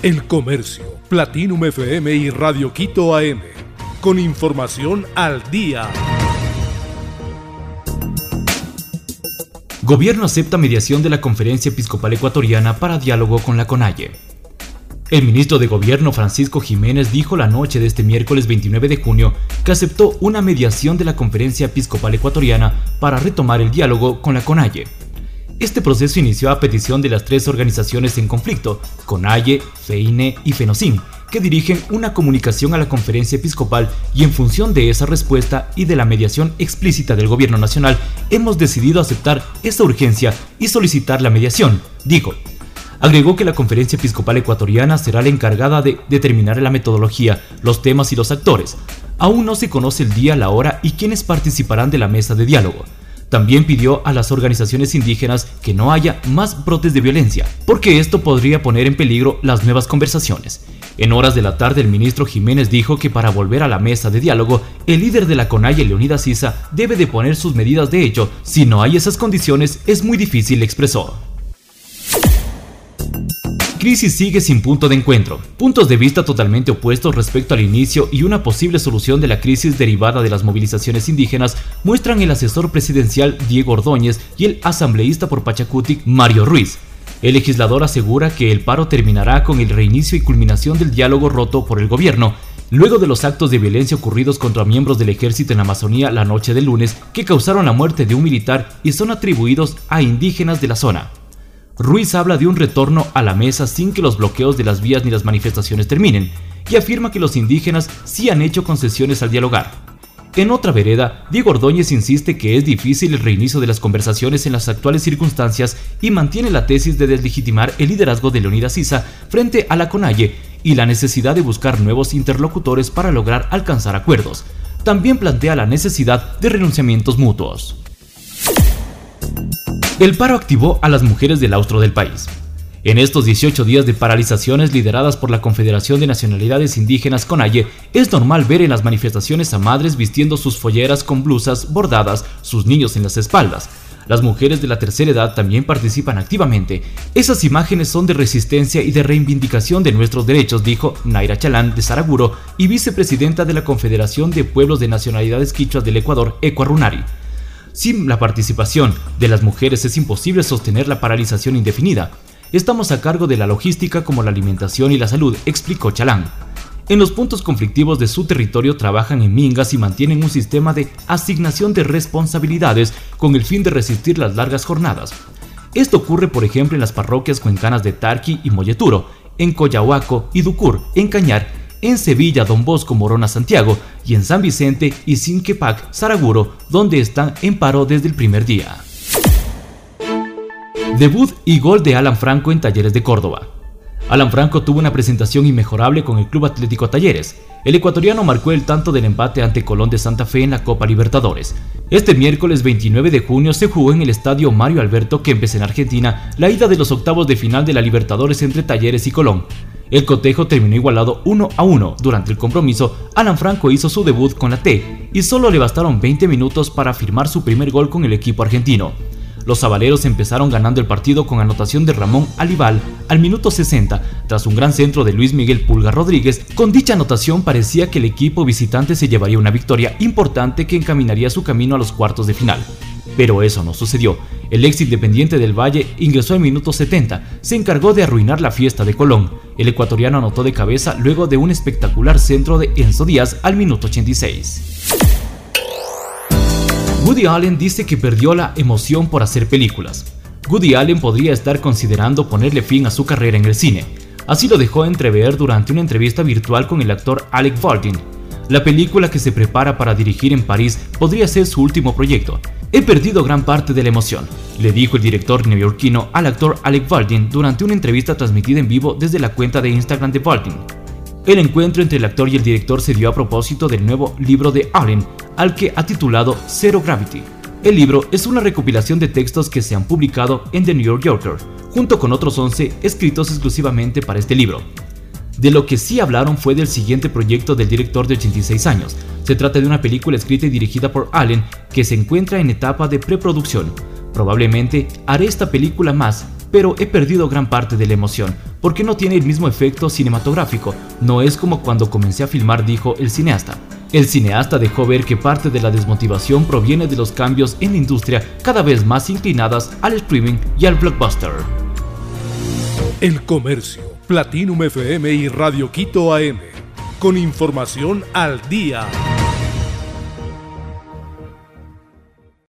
El Comercio, Platinum FM y Radio Quito AM. Con información al día. Gobierno acepta mediación de la Conferencia Episcopal Ecuatoriana para diálogo con la CONAIE. El ministro de Gobierno Francisco Jiménez dijo la noche de este miércoles 29 de junio que aceptó una mediación de la Conferencia Episcopal Ecuatoriana para retomar el diálogo con la CONAIE. Este proceso inició a petición de las tres organizaciones en conflicto, CONAIE, FEINE y FENOCIN, que dirigen una comunicación a la conferencia episcopal y en función de esa respuesta y de la mediación explícita del gobierno nacional, hemos decidido aceptar esa urgencia y solicitar la mediación, dijo. Agregó que la conferencia episcopal ecuatoriana será la encargada de determinar la metodología, los temas y los actores. Aún no se conoce el día, la hora y quiénes participarán de la mesa de diálogo. También pidió a las organizaciones indígenas que no haya más brotes de violencia, porque esto podría poner en peligro las nuevas conversaciones. En horas de la tarde, el ministro Jiménez dijo que para volver a la mesa de diálogo, el líder de la CONAIE, Leonidas Sisa, debe de poner sus medidas de hecho. Si no hay esas condiciones, es muy difícil, expresó. Crisis sigue sin punto de encuentro. Puntos de vista totalmente opuestos respecto al inicio y una posible solución de la crisis derivada de las movilizaciones indígenas muestran el asesor presidencial Diego Ordóñez y el asambleísta por Pachacutic Mario Ruiz. El legislador asegura que el paro terminará con el reinicio y culminación del diálogo roto por el gobierno, luego de los actos de violencia ocurridos contra miembros del ejército en Amazonía la noche del lunes que causaron la muerte de un militar y son atribuidos a indígenas de la zona. Ruiz habla de un retorno a la mesa sin que los bloqueos de las vías ni las manifestaciones terminen, y afirma que los indígenas sí han hecho concesiones al dialogar. En otra vereda, Diego Ordóñez insiste que es difícil el reinicio de las conversaciones en las actuales circunstancias y mantiene la tesis de deslegitimar el liderazgo de Leonidas Sisa frente a la CONAIE y la necesidad de buscar nuevos interlocutores para lograr alcanzar acuerdos. También plantea la necesidad de renunciamientos mutuos. El paro activó a las mujeres del austro del país. En estos 18 días de paralizaciones lideradas por la Confederación de Nacionalidades Indígenas CONAIE, es normal ver en las manifestaciones a madres vistiendo sus folleras con blusas bordadas, sus niños en las espaldas. Las mujeres de la tercera edad también participan activamente. Esas imágenes son de resistencia y de reivindicación de nuestros derechos, dijo Naira Chalán de Saraguro y vicepresidenta de la Confederación de Pueblos de Nacionalidades Quichuas del Ecuador, Ecuarunari. Sin la participación de las mujeres es imposible sostener la paralización indefinida. Estamos a cargo de la logística como la alimentación y la salud, explicó Chalán. En los puntos conflictivos de su territorio trabajan en mingas y mantienen un sistema de asignación de responsabilidades con el fin de resistir las largas jornadas. Esto ocurre, por ejemplo, en las parroquias cuencanas de Tarqui y Molleturo, en Coyahuaco y Ducur, en Cañar en Sevilla Don Bosco Morona Santiago y en San Vicente y Sinquepac Saraguro, donde están en paro desde el primer día. Debut y gol de Alan Franco en Talleres de Córdoba. Alan Franco tuvo una presentación inmejorable con el Club Atlético Talleres. El ecuatoriano marcó el tanto del empate ante Colón de Santa Fe en la Copa Libertadores. Este miércoles 29 de junio se jugó en el estadio Mario Alberto Kempes en Argentina la ida de los octavos de final de la Libertadores entre Talleres y Colón. El cotejo terminó igualado 1 a 1. Durante el compromiso, Alan Franco hizo su debut con la T y solo le bastaron 20 minutos para firmar su primer gol con el equipo argentino. Los sabaleros empezaron ganando el partido con anotación de Ramón Alival al minuto 60, tras un gran centro de Luis Miguel Pulga Rodríguez. Con dicha anotación parecía que el equipo visitante se llevaría una victoria importante que encaminaría su camino a los cuartos de final. Pero eso no sucedió. El ex independiente del Valle ingresó al minuto 70, se encargó de arruinar la fiesta de Colón. El ecuatoriano anotó de cabeza luego de un espectacular centro de Enzo Díaz al minuto 86. Woody Allen dice que perdió la emoción por hacer películas. Woody Allen podría estar considerando ponerle fin a su carrera en el cine. Así lo dejó entrever durante una entrevista virtual con el actor Alec Baldwin. La película que se prepara para dirigir en París podría ser su último proyecto. He perdido gran parte de la emoción, le dijo el director neoyorquino al actor Alec Baldwin durante una entrevista transmitida en vivo desde la cuenta de Instagram de Baldwin. El encuentro entre el actor y el director se dio a propósito del nuevo libro de Allen, al que ha titulado Zero Gravity. El libro es una recopilación de textos que se han publicado en The New York Yorker, junto con otros 11 escritos exclusivamente para este libro. De lo que sí hablaron fue del siguiente proyecto del director de 86 años. Se trata de una película escrita y dirigida por Allen que se encuentra en etapa de preproducción. Probablemente haré esta película más, pero he perdido gran parte de la emoción. Porque no tiene el mismo efecto cinematográfico, no es como cuando comencé a filmar, dijo el cineasta. El cineasta dejó ver que parte de la desmotivación proviene de los cambios en la industria cada vez más inclinadas al streaming y al blockbuster. El comercio, Platinum FM y Radio Quito AM, con información al día.